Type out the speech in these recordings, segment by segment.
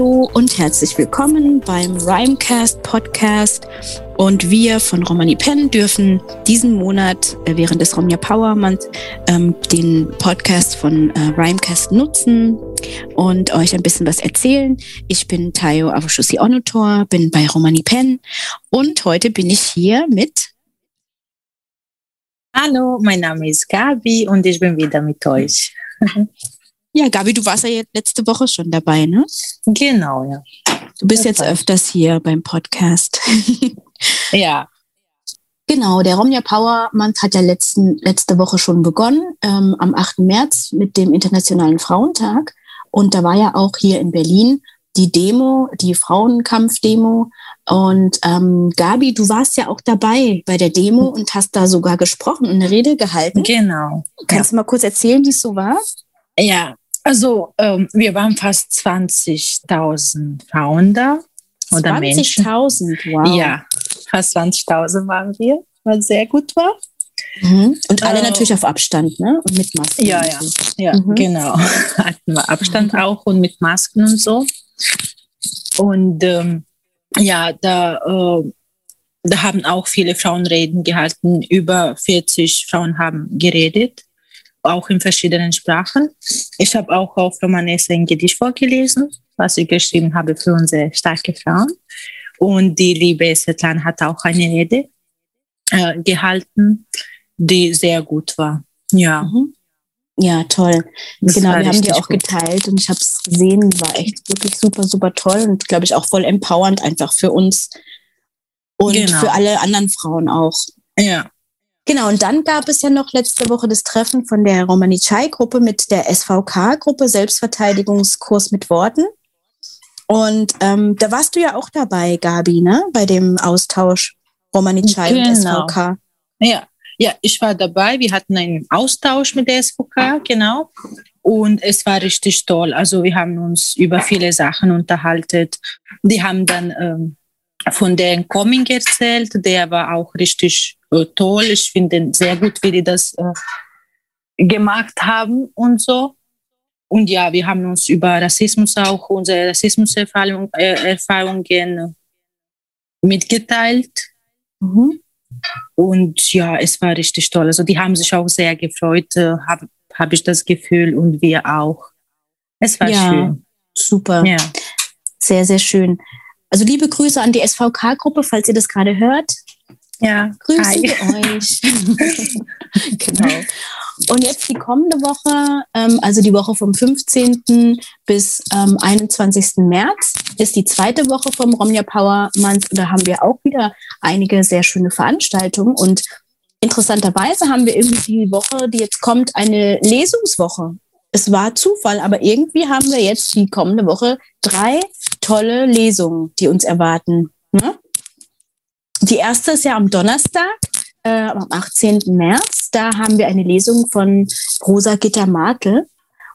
Hallo und herzlich willkommen beim Rhymecast Podcast. Und wir von Romani Pen dürfen diesen Monat äh, während des Romnia Power Month ähm, den Podcast von äh, Rhymecast nutzen und euch ein bisschen was erzählen. Ich bin Tayo Avushusi Onotor, bin bei Romani Pen und heute bin ich hier mit Hallo, mein Name ist Gabi und ich bin wieder mit euch. Ja, Gabi, du warst ja jetzt letzte Woche schon dabei, ne? Genau, ja. Du bist jetzt öfters hier beim Podcast. ja. Genau, der Romja Power Month hat ja letzten, letzte Woche schon begonnen, ähm, am 8. März mit dem Internationalen Frauentag. Und da war ja auch hier in Berlin die Demo, die Frauenkampfdemo. Und ähm, Gabi, du warst ja auch dabei bei der Demo und hast da sogar gesprochen und eine Rede gehalten. Genau. Kannst ja. du mal kurz erzählen, wie es so war? Ja, also ähm, wir waren fast 20.000 Frauen da oder 20 Menschen. 20.000, wow. Ja, fast 20.000 waren wir, was sehr gut war. Mhm. Und alle äh, natürlich auf Abstand, ne? Und mit Masken. Ja, ja, so. ja, mhm. genau. Hatten wir Abstand mhm. auch und mit Masken und so. Und ähm, ja, da, äh, da haben auch viele Frauen Reden gehalten. Über 40 Frauen haben geredet auch in verschiedenen Sprachen. Ich habe auch auf Romanese ein Gedicht vorgelesen, was ich geschrieben habe für unsere starke Frauen. Und die liebe Svetlana hat auch eine Rede äh, gehalten, die sehr gut war. Ja. Mhm. Ja, toll. Das genau, wir haben die auch gut. geteilt und ich habe es gesehen, war echt wirklich super, super toll und glaube ich auch voll empowernd einfach für uns und genau. für alle anderen Frauen auch. Ja. Genau, und dann gab es ja noch letzte Woche das Treffen von der Romanichai-Gruppe mit der SVK-Gruppe, Selbstverteidigungskurs mit Worten. Und ähm, da warst du ja auch dabei, Gabi, ne? Bei dem Austausch Romanichai genau. und SVK. Ja, ja, ich war dabei. Wir hatten einen Austausch mit der SVK, genau. Und es war richtig toll. Also wir haben uns über viele Sachen unterhalten. Die haben dann ähm, von den Coming erzählt. Der war auch richtig toll. Ich finde sehr gut, wie die das äh, gemacht haben und so. Und ja, wir haben uns über Rassismus auch, unsere Rassismuserfahrungen äh, mitgeteilt. Mhm. Und ja, es war richtig toll. Also die haben sich auch sehr gefreut, äh, habe hab ich das Gefühl, und wir auch. Es war ja, schön. Super. Ja. Sehr, sehr schön. Also liebe Grüße an die SVK-Gruppe, falls ihr das gerade hört. Ja, grüßen euch. genau. Und jetzt die kommende Woche, ähm, also die Woche vom 15. bis ähm, 21. März, ist die zweite Woche vom Romja Power Month. Da haben wir auch wieder einige sehr schöne Veranstaltungen. Und interessanterweise haben wir irgendwie die Woche, die jetzt kommt, eine Lesungswoche. Es war Zufall, aber irgendwie haben wir jetzt die kommende Woche drei tolle Lesungen, die uns erwarten. Ne? Die erste ist ja am Donnerstag, äh, am 18. März. Da haben wir eine Lesung von Rosa Gitter Martel.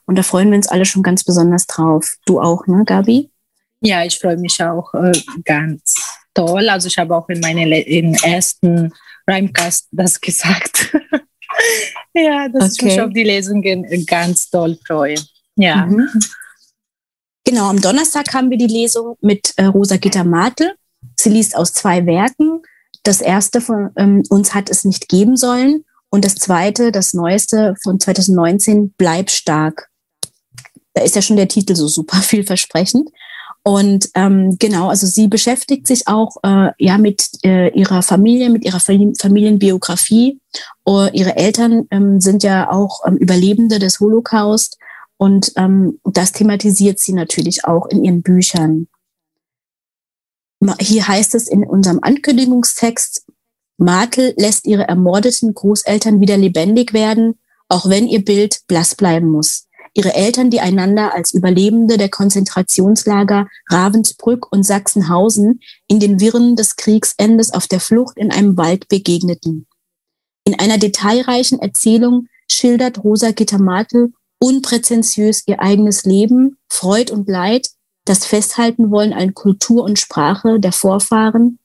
Und da freuen wir uns alle schon ganz besonders drauf. Du auch, ne, Gabi? Ja, ich freue mich auch äh, ganz toll. Also ich habe auch in meinem ersten Rhymecast das gesagt. ja, dass okay. ich mich auf die Lesungen ganz toll freue. Ja. Mhm. Genau, am Donnerstag haben wir die Lesung mit äh, Rosa Gitter Martel. Sie liest aus zwei Werken. Das erste von ähm, uns hat es nicht geben sollen und das zweite, das neueste von 2019, Bleib stark. Da ist ja schon der Titel so super vielversprechend. Und ähm, genau, also sie beschäftigt sich auch äh, ja mit äh, ihrer Familie, mit ihrer Familienbiografie. Uh, ihre Eltern ähm, sind ja auch ähm, Überlebende des Holocaust und ähm, das thematisiert sie natürlich auch in ihren Büchern. Hier heißt es in unserem Ankündigungstext, Martel lässt ihre ermordeten Großeltern wieder lebendig werden, auch wenn ihr Bild blass bleiben muss. Ihre Eltern, die einander als Überlebende der Konzentrationslager Ravensbrück und Sachsenhausen in den Wirren des Kriegsendes auf der Flucht in einem Wald begegneten. In einer detailreichen Erzählung schildert Rosa Gitter Martel unpräzentiös ihr eigenes Leben, Freud und Leid, das Festhalten wollen an Kultur und Sprache der Vorfahren,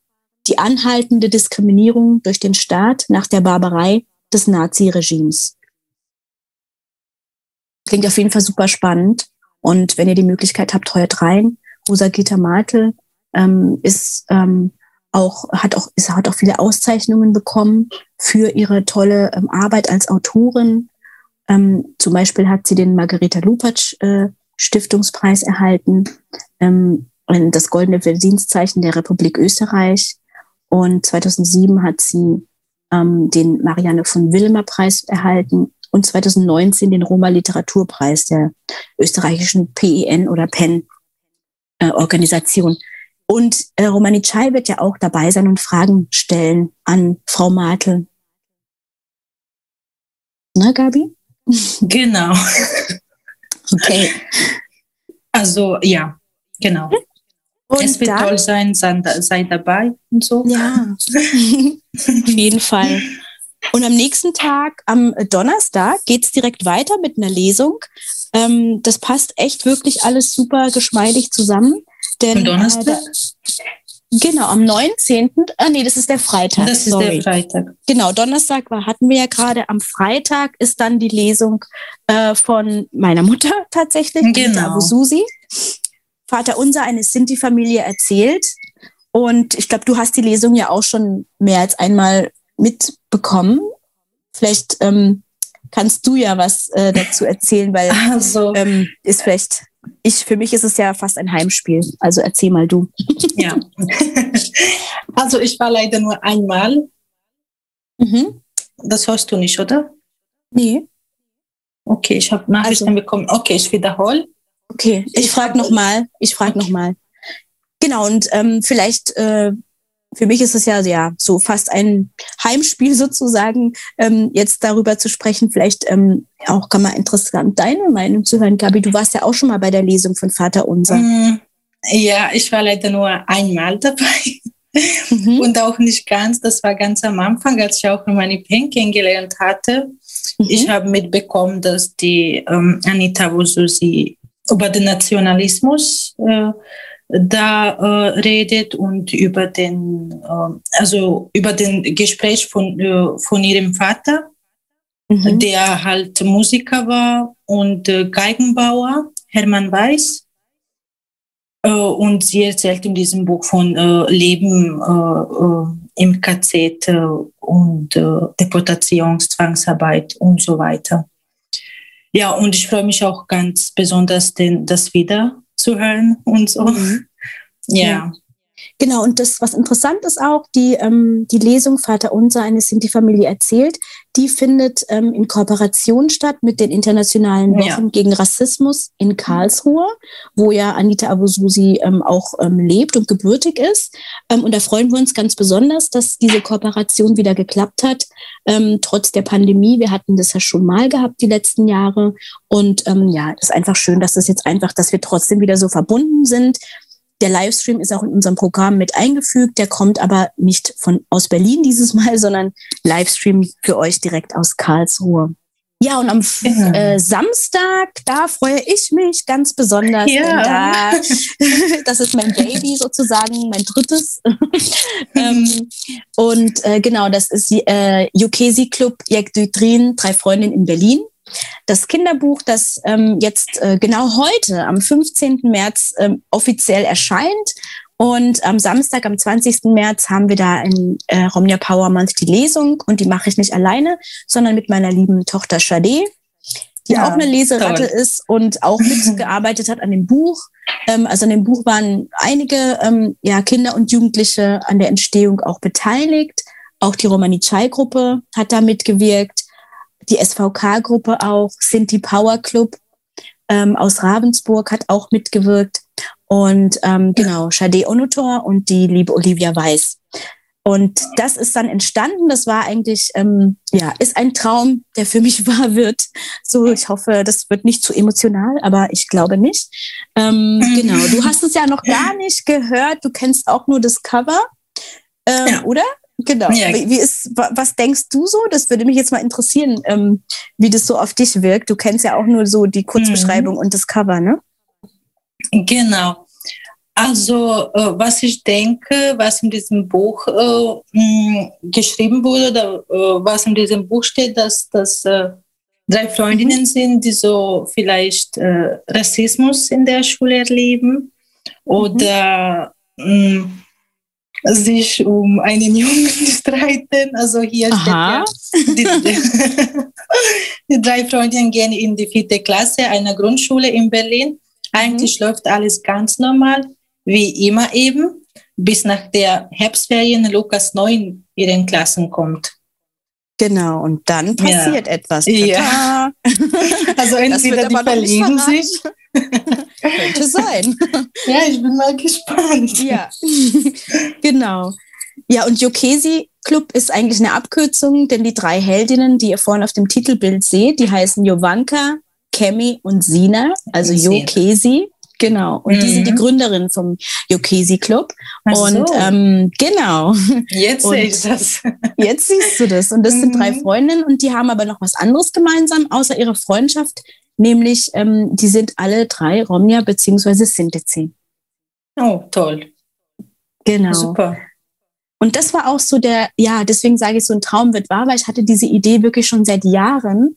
die anhaltende Diskriminierung durch den Staat nach der Barbarei des Naziregimes. Klingt auf jeden Fall super spannend. Und wenn ihr die Möglichkeit habt, heuert rein. Rosa Gita Martel ähm, ist ähm, auch hat auch ist, hat auch viele Auszeichnungen bekommen für ihre tolle ähm, Arbeit als Autorin. Ähm, zum Beispiel hat sie den Margareta Lupatsch äh, Stiftungspreis erhalten, ähm, das Goldene Verdienstzeichen der Republik Österreich. Und 2007 hat sie ähm, den Marianne von Willemer Preis erhalten und 2019 den Roma Literaturpreis der österreichischen PEN oder PEN äh, Organisation. Und äh, Romani Chai wird ja auch dabei sein und Fragen stellen an Frau Martel. Ne, Gabi? Genau. Okay. Also ja, genau. Und es wird dann, toll sein, sei, dabei und so. Ja, auf jeden Fall. Und am nächsten Tag, am Donnerstag, geht es direkt weiter mit einer Lesung. Ähm, das passt echt wirklich alles super geschmeidig zusammen. Denn, am Donnerstag? Äh, genau, am 19. Ah, nee, das ist der Freitag. Das ist sorry. der Freitag. Genau, Donnerstag war, hatten wir ja gerade. Am Freitag ist dann die Lesung äh, von meiner Mutter tatsächlich, genau. Susi. Vater Unser, eine Sinti-Familie erzählt. Und ich glaube, du hast die Lesung ja auch schon mehr als einmal mitbekommen. Vielleicht ähm, kannst du ja was äh, dazu erzählen, weil also. ähm, ist vielleicht, ich, für mich ist es ja fast ein Heimspiel. Also erzähl mal du. Ja. also ich war leider nur einmal. Mhm. Das hörst du nicht, oder? Nee. Okay, ich habe Nachrichten also. bekommen. Okay, ich wiederhole. Okay, ich frage nochmal. Ich frage okay. nochmal. Genau, und ähm, vielleicht äh, für mich ist es ja, ja so fast ein Heimspiel sozusagen, ähm, jetzt darüber zu sprechen. Vielleicht ähm, auch kann man interessant deine Meinung zu hören. Gabi, du warst ja auch schon mal bei der Lesung von Vater Unser. Mm, ja, ich war leider nur einmal dabei. Mhm. Und auch nicht ganz, das war ganz am Anfang, als ich auch meine Pen kennengelernt hatte. Mhm. Ich habe mitbekommen, dass die ähm, Anita Wususi über den Nationalismus äh, da äh, redet und über den, äh, also über den Gespräch von, äh, von ihrem Vater, mhm. der halt Musiker war und äh, Geigenbauer, Hermann Weiß. Äh, und sie erzählt in diesem Buch von äh, Leben im KZ und Deportationszwangsarbeit und so weiter. Ja, und ich freue mich auch ganz besonders, den, das wieder zu hören und so. Mhm. Ja. ja. Genau, und das, was interessant ist auch, die, ähm, die Lesung Vater Unser, eine Sinti-Familie erzählt, die findet ähm, in Kooperation statt mit den internationalen Wochen ja. gegen Rassismus in Karlsruhe, wo ja Anita Abususi ähm, auch ähm, lebt und gebürtig ist. Ähm, und da freuen wir uns ganz besonders, dass diese Kooperation wieder geklappt hat, ähm, trotz der Pandemie. Wir hatten das ja schon mal gehabt die letzten Jahre. Und ähm, ja, es ist einfach schön, dass das jetzt einfach, dass wir trotzdem wieder so verbunden sind der Livestream ist auch in unserem Programm mit eingefügt. Der kommt aber nicht von aus Berlin dieses Mal, sondern Livestream für euch direkt aus Karlsruhe. Ja, und am ja. Äh, Samstag, da freue ich mich ganz besonders. Ja. Da, das ist mein Baby sozusagen, mein drittes. ähm, und äh, genau, das ist äh, Yukesi Club Jekdütrin, drei Freundinnen in Berlin das Kinderbuch, das ähm, jetzt äh, genau heute, am 15. März, ähm, offiziell erscheint. Und am Samstag, am 20. März, haben wir da in äh, Romnia Power Month die Lesung. Und die mache ich nicht alleine, sondern mit meiner lieben Tochter Shade, die ja, auch eine Leseratte toll. ist und auch mitgearbeitet hat an dem Buch. Ähm, also an dem Buch waren einige ähm, ja, Kinder und Jugendliche an der Entstehung auch beteiligt. Auch die Romani Chai Gruppe hat da mitgewirkt die SVK-Gruppe auch, Sinti Power Club ähm, aus Ravensburg hat auch mitgewirkt. Und ähm, genau, Shade Onutor und die liebe Olivia Weiß. Und das ist dann entstanden. Das war eigentlich, ähm, ja, ist ein Traum, der für mich wahr wird. So, ich hoffe, das wird nicht zu emotional, aber ich glaube nicht. Ähm, genau, du hast es ja noch gar nicht gehört. Du kennst auch nur das Cover, ähm, ja. oder? Genau. Ja. Wie ist, was denkst du so? Das würde mich jetzt mal interessieren, ähm, wie das so auf dich wirkt. Du kennst ja auch nur so die Kurzbeschreibung mhm. und das Cover, ne? Genau. Also, äh, was ich denke, was in diesem Buch äh, mh, geschrieben wurde, oder, äh, was in diesem Buch steht, dass das äh, drei Freundinnen mhm. sind, die so vielleicht äh, Rassismus in der Schule erleben oder mh, sich um einen Jungen streiten. Also hier Aha. steht ja, die, die, drei Freundinnen gehen in die vierte Klasse einer Grundschule in Berlin. Eigentlich mhm. läuft alles ganz normal, wie immer eben, bis nach der Herbstferien Lukas 9 in ihren Klassen kommt. Genau, und dann passiert ja. etwas. Ja. Also entweder die verlieben sich. Könnte sein. Ja, ich bin mal gespannt. Ja, genau. Ja, und Jokesi Club ist eigentlich eine Abkürzung, denn die drei Heldinnen, die ihr vorhin auf dem Titelbild seht, die heißen Jovanka, Kemi und Sina, also Jokesi. Genau. Und mhm. die sind die mhm. Gründerin vom Yokesi Club. Ach und so. ähm, genau. Jetzt sehe ich das. Jetzt siehst du das. Und das mhm. sind drei mhm. Freundinnen und die haben aber noch was anderes gemeinsam, außer ihrer Freundschaft. Nämlich, ähm, die sind alle drei Romnia bzw. Sintizi. Oh, toll. Genau. Super. Und das war auch so der, ja, deswegen sage ich, so ein Traum wird wahr, weil ich hatte diese Idee wirklich schon seit Jahren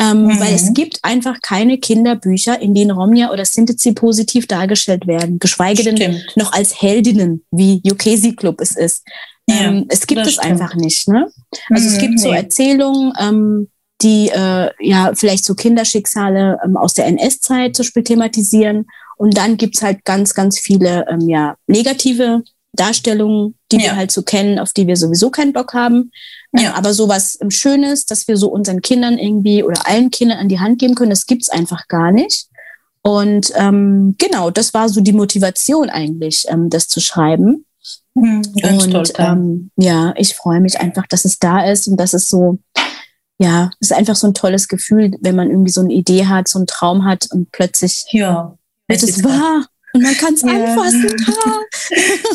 ähm, mhm. Weil es gibt einfach keine Kinderbücher, in denen Romnia oder Sintizi positiv dargestellt werden, geschweige denn stimmt. noch als Heldinnen, wie Yukesi Club es ist. Ja, ähm, es gibt es stimmt. einfach nicht. Ne? Also mhm, es gibt so Erzählungen, ähm, die äh, ja vielleicht so Kinderschicksale ähm, aus der NS-Zeit zum Beispiel thematisieren. Und dann gibt's halt ganz, ganz viele ähm, ja, negative Darstellungen, die ja. wir halt so kennen, auf die wir sowieso keinen Bock haben. Ja. Ähm, aber sowas Schönes, dass wir so unseren Kindern irgendwie oder allen Kindern an die Hand geben können, das gibt's einfach gar nicht. Und ähm, genau, das war so die Motivation eigentlich, ähm, das zu schreiben. Mhm, und toll, ähm, ja, ich freue mich einfach, dass es da ist und dass es so, ja, es ist einfach so ein tolles Gefühl, wenn man irgendwie so eine Idee hat, so einen Traum hat und plötzlich ja, wird es wahr. Und man kann es ja. anfassen.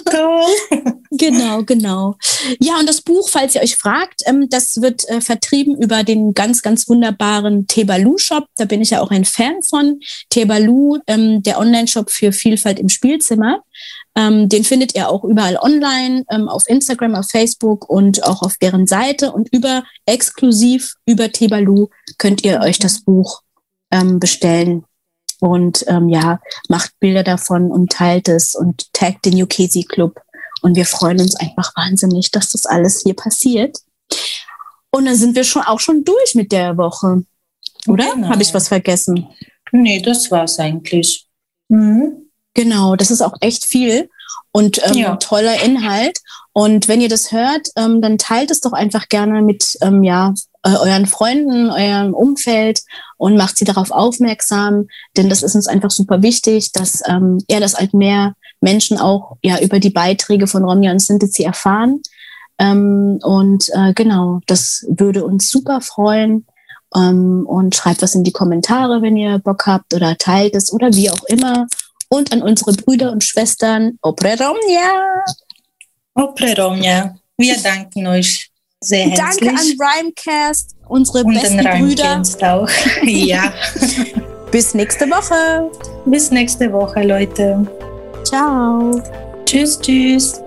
Toll. genau, genau. Ja, und das Buch, falls ihr euch fragt, ähm, das wird äh, vertrieben über den ganz, ganz wunderbaren Tebalu-Shop. Da bin ich ja auch ein Fan von. Tebalu, ähm, der Online-Shop für Vielfalt im Spielzimmer. Ähm, den findet ihr auch überall online, ähm, auf Instagram, auf Facebook und auch auf deren Seite. Und über exklusiv über Tebalu könnt ihr euch das Buch ähm, bestellen und ähm, ja, macht Bilder davon und teilt es und taggt den Yukesi Club. Und wir freuen uns einfach wahnsinnig, dass das alles hier passiert. Und dann sind wir schon auch schon durch mit der Woche. Oder? Genau. Habe ich was vergessen? Nee, das war's eigentlich. Mhm. Genau, das ist auch echt viel und ähm, ja. toller Inhalt. Und wenn ihr das hört, ähm, dann teilt es doch einfach gerne mit ähm, ja, euren Freunden, eurem Umfeld und macht sie darauf aufmerksam, denn das ist uns einfach super wichtig, dass ähm, ja, dass halt mehr Menschen auch ja über die Beiträge von Romja und Sintizi erfahren. Ähm, und äh, genau, das würde uns super freuen. Ähm, und schreibt was in die Kommentare, wenn ihr Bock habt oder teilt es oder wie auch immer. Und an unsere Brüder und Schwestern, Opre Romja! Opre Romja, wir danken euch sehr herzlich. Danke an Rhymecast, unsere Und besten Brüder. auch. ja. Bis nächste Woche. Bis nächste Woche, Leute. Ciao. Tschüss, tschüss.